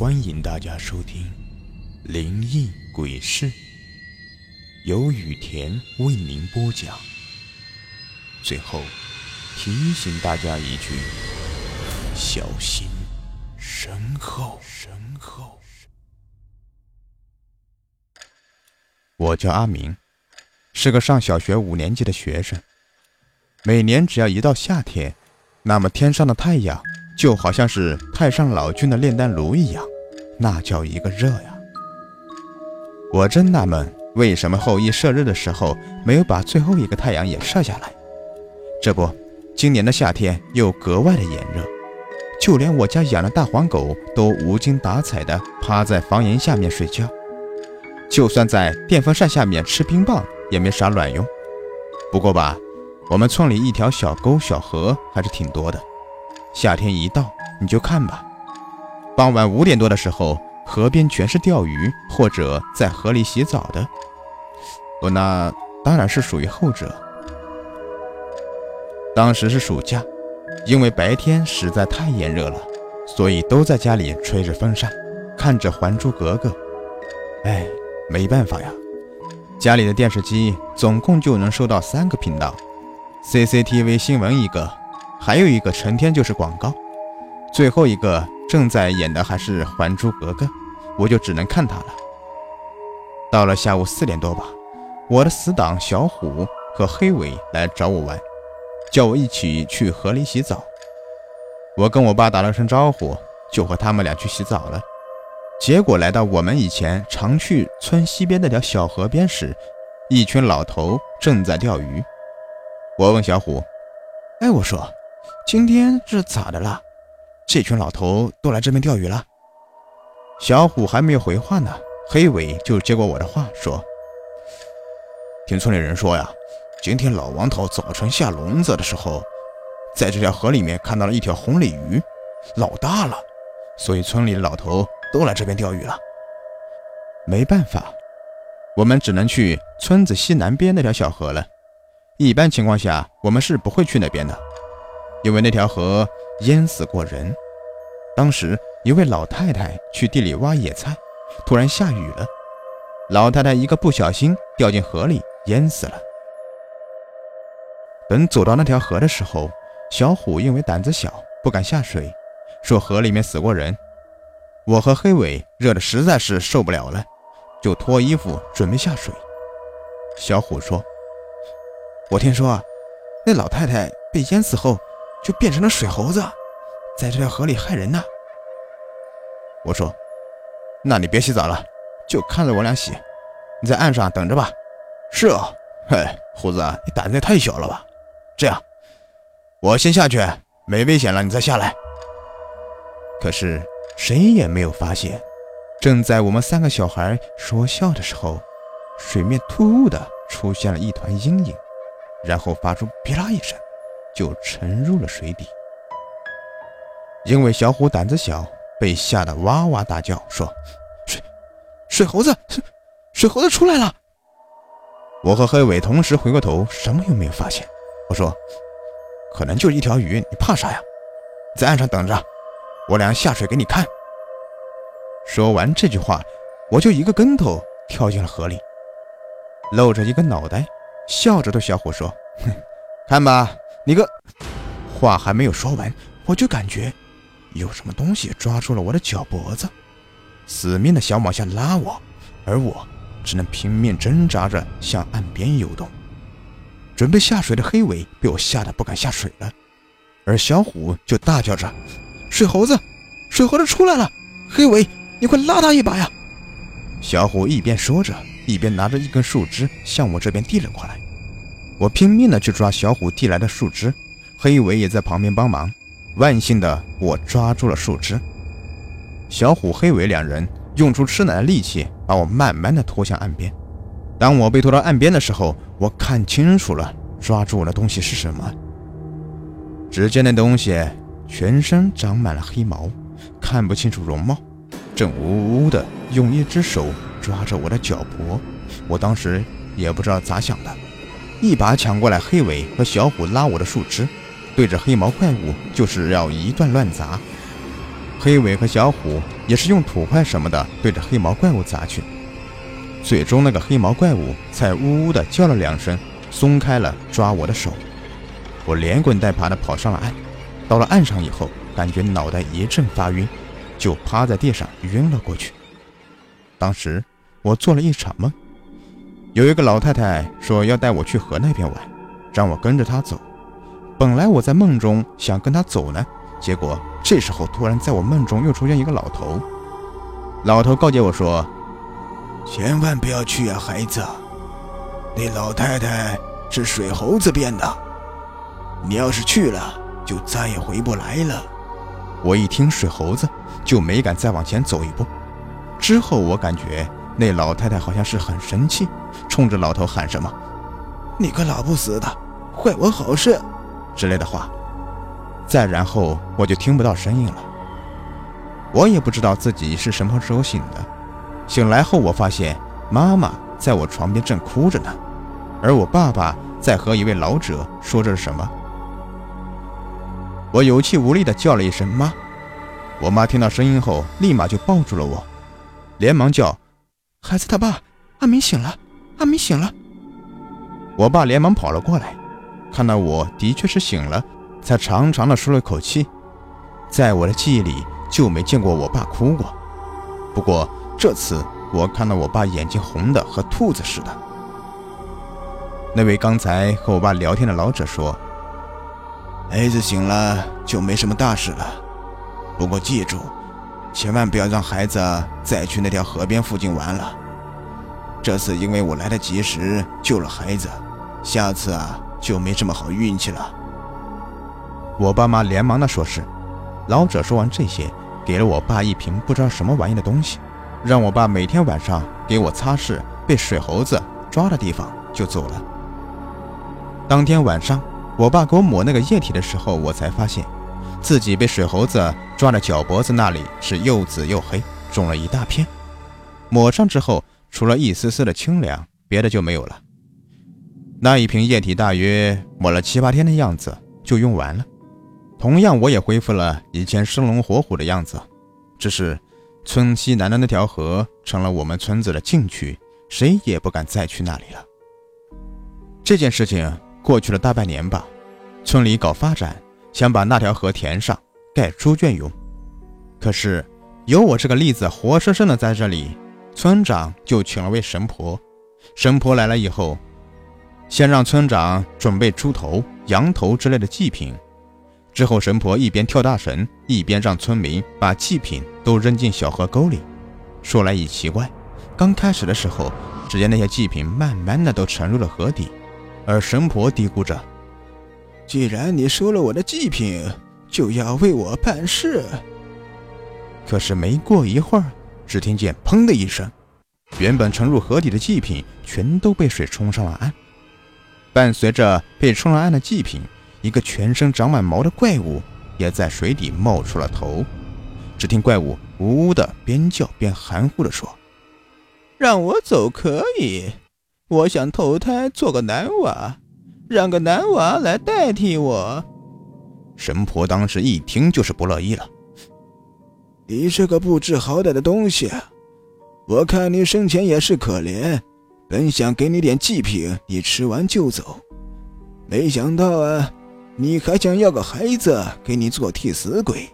欢迎大家收听《灵异鬼事》，由雨田为您播讲。最后提醒大家一句：小心身后。身后。我叫阿明，是个上小学五年级的学生。每年只要一到夏天，那么天上的太阳就好像是太上老君的炼丹炉一样。那叫一个热呀！我真纳闷，为什么后羿射日的时候没有把最后一个太阳也射下来？这不，今年的夏天又格外的炎热，就连我家养的大黄狗都无精打采地趴在房檐下面睡觉，就算在电风扇下面吃冰棒也没啥卵用。不过吧，我们村里一条小沟小河还是挺多的，夏天一到你就看吧。傍晚五点多的时候，河边全是钓鱼或者在河里洗澡的。我那当然是属于后者。当时是暑假，因为白天实在太炎热了，所以都在家里吹着风扇，看着《还珠格格》。哎，没办法呀，家里的电视机总共就能收到三个频道，CCTV 新闻一个，还有一个成天就是广告，最后一个。正在演的还是《还珠格格》，我就只能看它了。到了下午四点多吧，我的死党小虎和黑尾来找我玩，叫我一起去河里洗澡。我跟我爸打了声招呼，就和他们俩去洗澡了。结果来到我们以前常去村西边那条小河边时，一群老头正在钓鱼。我问小虎：“哎，我说，今天是咋的了？”这群老头都来这边钓鱼了。小虎还没有回话呢，黑尾就接过我的话说：“听村里人说呀，今天老王头早晨下笼子的时候，在这条河里面看到了一条红鲤鱼，老大了，所以村里的老头都来这边钓鱼了。没办法，我们只能去村子西南边那条小河了。一般情况下，我们是不会去那边的，因为那条河。”淹死过人。当时一位老太太去地里挖野菜，突然下雨了，老太太一个不小心掉进河里，淹死了。等走到那条河的时候，小虎因为胆子小，不敢下水，说河里面死过人。我和黑尾热的实在是受不了了，就脱衣服准备下水。小虎说：“我听说啊，那老太太被淹死后。”就变成了水猴子，在这条河里害人呢。我说：“那你别洗澡了，就看着我俩洗，你在岸上等着吧。”是啊，嘿，胡子，你胆子也太小了吧？这样，我先下去，没危险了你再下来。可是谁也没有发现，正在我们三个小孩说笑的时候，水面突兀的出现了一团阴影，然后发出“噼啦”一声。就沉入了水底。因为小虎胆子小，被吓得哇哇大叫，说：“水水猴子，水猴子出来了！”我和黑尾同时回过头，什么也没有发现。我说：“可能就是一条鱼，你怕啥呀？在岸上等着，我俩下水给你看。”说完这句话，我就一个跟头跳进了河里，露着一个脑袋，笑着对小虎说：“哼，看吧。”你个话还没有说完，我就感觉有什么东西抓住了我的脚脖子，死命的想往下拉我，而我只能拼命挣扎着向岸边游动。准备下水的黑尾被我吓得不敢下水了，而小虎就大叫着：“水猴子，水猴子出来了！黑尾，你快拉他一把呀！”小虎一边说着，一边拿着一根树枝向我这边递了过来。我拼命的去抓小虎递来的树枝，黑尾也在旁边帮忙。万幸的，我抓住了树枝。小虎、黑尾两人用出吃奶的力气，把我慢慢的拖向岸边。当我被拖到岸边的时候，我看清楚了抓住我的东西是什么。只见那东西全身长满了黑毛，看不清楚容貌，正呜呜的用一只手抓着我的脚脖。我当时也不知道咋想的。一把抢过来，黑尾和小虎拉我的树枝，对着黑毛怪物就是要一顿乱砸。黑尾和小虎也是用土块什么的对着黑毛怪物砸去，最终那个黑毛怪物才呜呜的叫了两声，松开了抓我的手。我连滚带爬的跑上了岸，到了岸上以后，感觉脑袋一阵发晕，就趴在地上晕了过去。当时我做了一场梦，有一个老太太说要带我去河那边玩，让我跟着她走。本来我在梦中想跟她走呢，结果这时候突然在我梦中又出现一个老头。老头告诫我说：“千万不要去啊，孩子，那老太太是水猴子变的，你要是去了，就再也回不来了。”我一听水猴子，就没敢再往前走一步。之后我感觉那老太太好像是很生气，冲着老头喊什么“你个老不死的，坏我好事”之类的话。再然后我就听不到声音了。我也不知道自己是什么时候醒的。醒来后，我发现妈妈在我床边正哭着呢，而我爸爸在和一位老者说着什么。我有气无力地叫了一声“妈”，我妈听到声音后，立马就抱住了我。连忙叫：“孩子他爸，阿明醒了，阿明醒了。”我爸连忙跑了过来，看到我的确是醒了，才长长的舒了口气。在我的记忆里就没见过我爸哭过，不过这次我看到我爸眼睛红的和兔子似的。那位刚才和我爸聊天的老者说：“孩子醒了就没什么大事了，不过记住。”千万不要让孩子再去那条河边附近玩了。这次因为我来得及时救了孩子，下次啊就没这么好运气了。我爸妈连忙的说是。老者说完这些，给了我爸一瓶不知道什么玩意的东西，让我爸每天晚上给我擦拭被水猴子抓的地方，就走了。当天晚上，我爸给我抹那个液体的时候，我才发现。自己被水猴子抓的脚脖子那里是又紫又黑，肿了一大片。抹上之后，除了一丝丝的清凉，别的就没有了。那一瓶液体大约抹了七八天的样子就用完了。同样，我也恢复了以前生龙活虎的样子，只是村西南的那条河成了我们村子的禁区，谁也不敢再去那里了。这件事情过去了大半年吧，村里搞发展。想把那条河填上，盖猪圈用。可是有我这个例子活生生的在这里，村长就请了位神婆。神婆来了以后，先让村长准备猪头、羊头之类的祭品。之后，神婆一边跳大神，一边让村民把祭品都扔进小河沟里。说来也奇怪，刚开始的时候，只见那些祭品慢慢的都沉入了河底，而神婆嘀咕着。既然你收了我的祭品，就要为我办事。可是没过一会儿，只听见“砰”的一声，原本沉入河底的祭品全都被水冲上了岸。伴随着被冲上岸的祭品，一个全身长满毛的怪物也在水底冒出了头。只听怪物呜呜的边叫边含糊的说：“让我走可以，我想投胎做个男娃。”让个男娃来代替我。神婆当时一听就是不乐意了。你这个不知好歹的东西，我看你生前也是可怜，本想给你点祭品，你吃完就走，没想到啊，你还想要个孩子给你做替死鬼。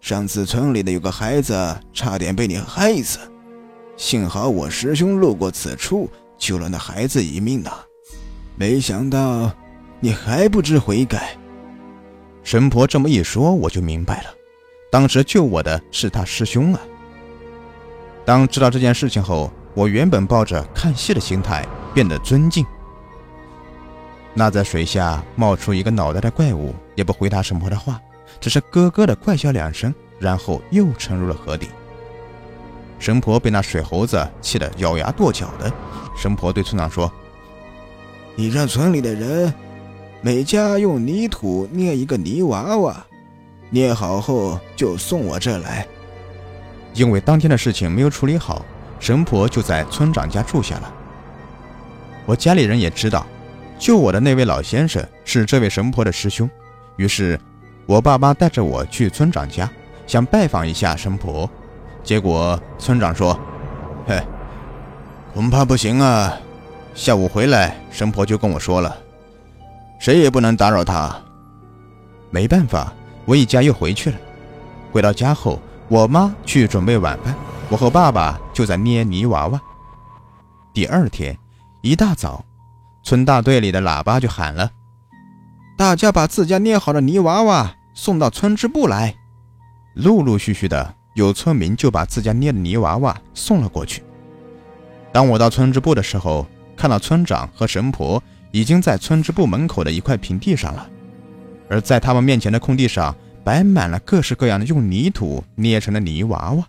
上次村里的有个孩子差点被你害死，幸好我师兄路过此处，救了那孩子一命呢。没想到你还不知悔改。神婆这么一说，我就明白了，当时救我的是他师兄啊。当知道这件事情后，我原本抱着看戏的心态变得尊敬。那在水下冒出一个脑袋的怪物也不回答神婆的话，只是咯咯的怪笑两声，然后又沉入了河底。神婆被那水猴子气得咬牙跺脚的。神婆对村长说。你让村里的人每家用泥土捏一个泥娃娃，捏好后就送我这来。因为当天的事情没有处理好，神婆就在村长家住下了。我家里人也知道，救我的那位老先生是这位神婆的师兄，于是我爸妈带着我去村长家，想拜访一下神婆。结果村长说：“嘿，恐怕不行啊。下午回来，神婆就跟我说了，谁也不能打扰她。没办法，我一家又回去了。回到家后，我妈去准备晚饭，我和爸爸就在捏泥娃娃。第二天一大早，村大队里的喇叭就喊了：大家把自家捏好的泥娃娃送到村支部来。陆陆续续的。”有村民就把自家捏的泥娃娃送了过去。当我到村支部的时候，看到村长和神婆已经在村支部门口的一块平地上了，而在他们面前的空地上摆满了各式各样的用泥土捏成的泥娃娃。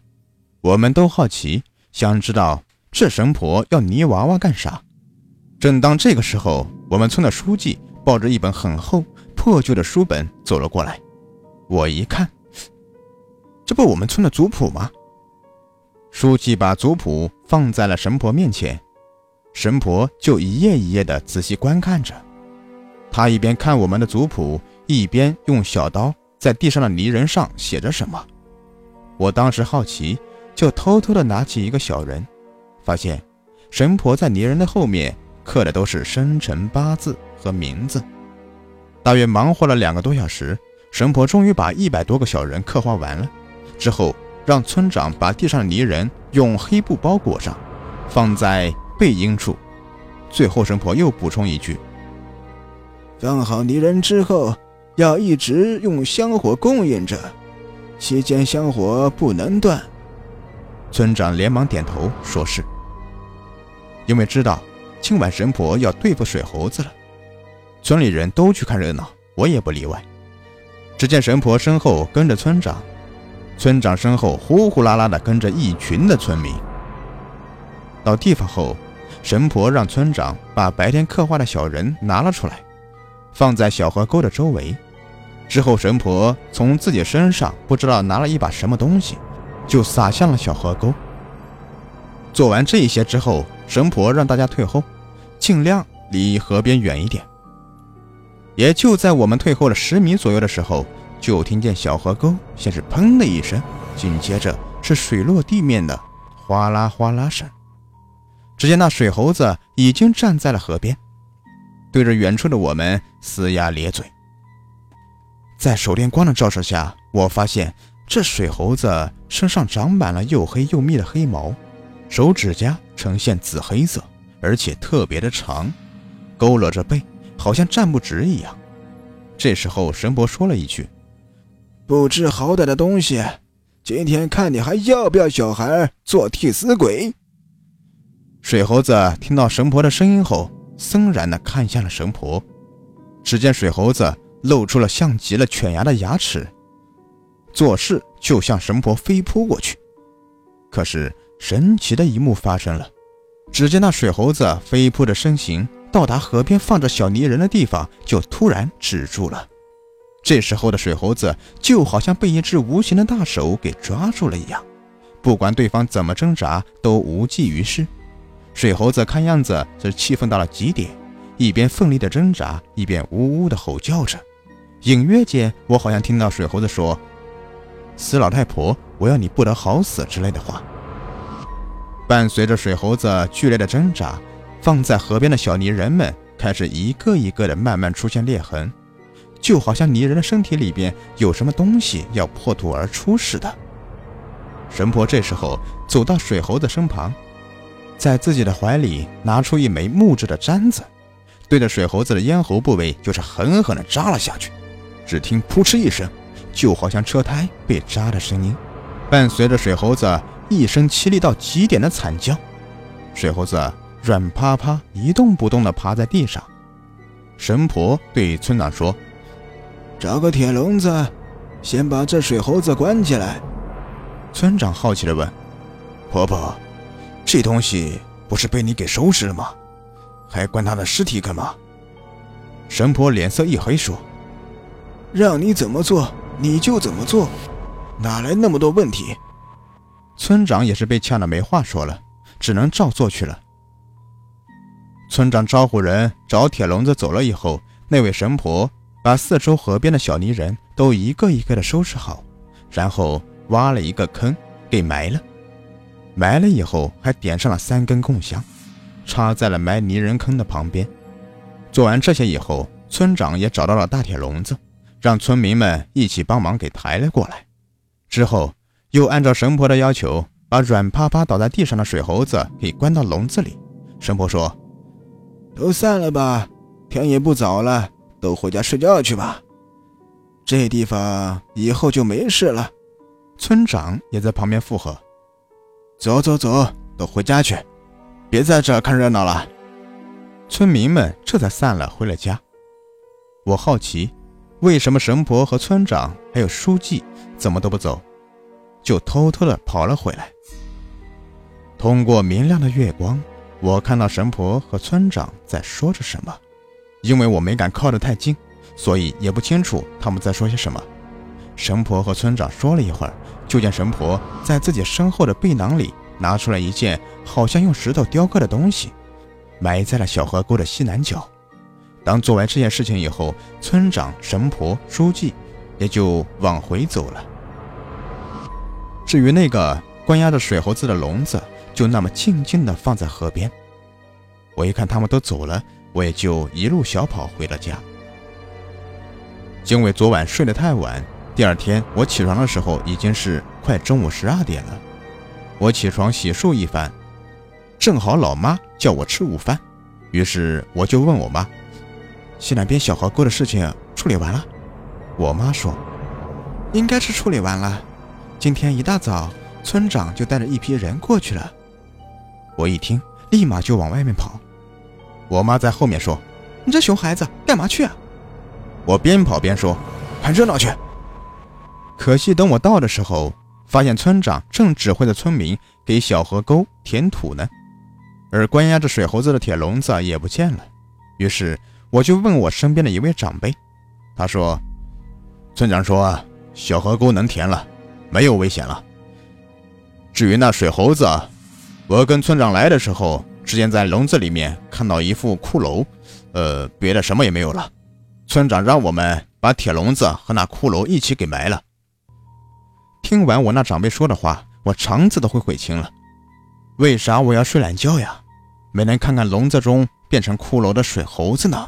我们都好奇，想知道这神婆要泥娃娃干啥。正当这个时候，我们村的书记抱着一本很厚、破旧的书本走了过来。我一看。这不我们村的族谱吗？书记把族谱放在了神婆面前，神婆就一页一页的仔细观看着。他一边看我们的族谱，一边用小刀在地上的泥人上写着什么。我当时好奇，就偷偷的拿起一个小人，发现神婆在泥人的后面刻的都是生辰八字和名字。大约忙活了两个多小时，神婆终于把一百多个小人刻画完了。之后，让村长把地上的泥人用黑布包裹上，放在背阴处。最后，神婆又补充一句：“放好泥人之后，要一直用香火供应着，期间香火不能断。”村长连忙点头，说是。因为知道今晚神婆要对付水猴子了，村里人都去看热闹，我也不例外。只见神婆身后跟着村长。村长身后呼呼啦啦的跟着一群的村民。到地方后，神婆让村长把白天刻画的小人拿了出来，放在小河沟的周围。之后，神婆从自己身上不知道拿了一把什么东西，就撒向了小河沟。做完这些之后，神婆让大家退后，尽量离河边远一点。也就在我们退后了十米左右的时候。就听见小河沟先是砰的一声，紧接着是水落地面的哗啦哗啦声。只见那水猴子已经站在了河边，对着远处的我们呲牙咧嘴。在手电光的照射下，我发现这水猴子身上长满了又黑又密的黑毛，手指甲呈现紫黑色，而且特别的长，佝偻着背，好像站不直一样。这时候，神婆说了一句。不知好歹的东西，今天看你还要不要小孩做替死鬼？水猴子听到神婆的声音后，森然地看向了神婆。只见水猴子露出了像极了犬牙的牙齿，做事就向神婆飞扑过去。可是神奇的一幕发生了，只见那水猴子飞扑的身形到达河边放着小泥人的地方，就突然止住了。这时候的水猴子就好像被一只无形的大手给抓住了一样，不管对方怎么挣扎都无济于事。水猴子看样子是气愤到了极点，一边奋力的挣扎，一边呜呜的吼叫着。隐约间，我好像听到水猴子说：“死老太婆，我要你不得好死”之类的话。伴随着水猴子剧烈的挣扎，放在河边的小泥人们开始一个一个的慢慢出现裂痕。就好像泥人的身体里边有什么东西要破土而出似的。神婆这时候走到水猴子身旁，在自己的怀里拿出一枚木质的簪子，对着水猴子的咽喉部位就是狠狠地扎了下去。只听“扑哧”一声，就好像车胎被扎的声音，伴随着水猴子一声凄厉到极点的惨叫。水猴子软趴趴、一动不动地趴在地上。神婆对村长说。找个铁笼子，先把这水猴子关起来。村长好奇地问：“婆婆，这东西不是被你给收拾了吗？还关他的尸体干嘛？”神婆脸色一黑说：“让你怎么做你就怎么做，哪来那么多问题？”村长也是被呛得没话说了，只能照做去了。村长招呼人找铁笼子走了以后，那位神婆。把四周河边的小泥人都一个一个的收拾好，然后挖了一个坑给埋了。埋了以后，还点上了三根供香，插在了埋泥人坑的旁边。做完这些以后，村长也找到了大铁笼子，让村民们一起帮忙给抬了过来。之后，又按照神婆的要求，把软趴趴倒在地上的水猴子给关到笼子里。神婆说：“都散了吧，天也不早了，都回家睡觉去吧。这地方以后就没事了。”村长也在旁边附和。走走走，都回家去，别在这看热闹了。村民们这才散了，回了家。我好奇，为什么神婆和村长还有书记怎么都不走，就偷偷的跑了回来。通过明亮的月光，我看到神婆和村长在说着什么，因为我没敢靠得太近，所以也不清楚他们在说些什么。神婆和村长说了一会儿。就见神婆在自己身后的背囊里拿出了一件好像用石头雕刻的东西，埋在了小河沟的西南角。当做完这件事情以后，村长、神婆、书记也就往回走了。至于那个关押着水猴子的笼子，就那么静静地放在河边。我一看他们都走了，我也就一路小跑回了家。因为昨晚睡得太晚。第二天我起床的时候已经是快中午十二点了。我起床洗漱一番，正好老妈叫我吃午饭，于是我就问我妈：“西南边小河沟的事情处理完了？”我妈说：“应该是处理完了。今天一大早，村长就带着一批人过去了。”我一听，立马就往外面跑。我妈在后面说：“你这熊孩子，干嘛去啊？”我边跑边说：“看热闹去。”可惜，等我到的时候，发现村长正指挥着村民给小河沟填土呢，而关押着水猴子的铁笼子也不见了。于是，我就问我身边的一位长辈，他说：“村长说小河沟能填了，没有危险了。至于那水猴子，我跟村长来的时候，只见在笼子里面看到一副骷髅，呃，别的什么也没有了。村长让我们把铁笼子和那骷髅一起给埋了。”听完我那长辈说的话，我肠子都会悔青了。为啥我要睡懒觉呀？没能看看笼子中变成骷髅的水猴子呢？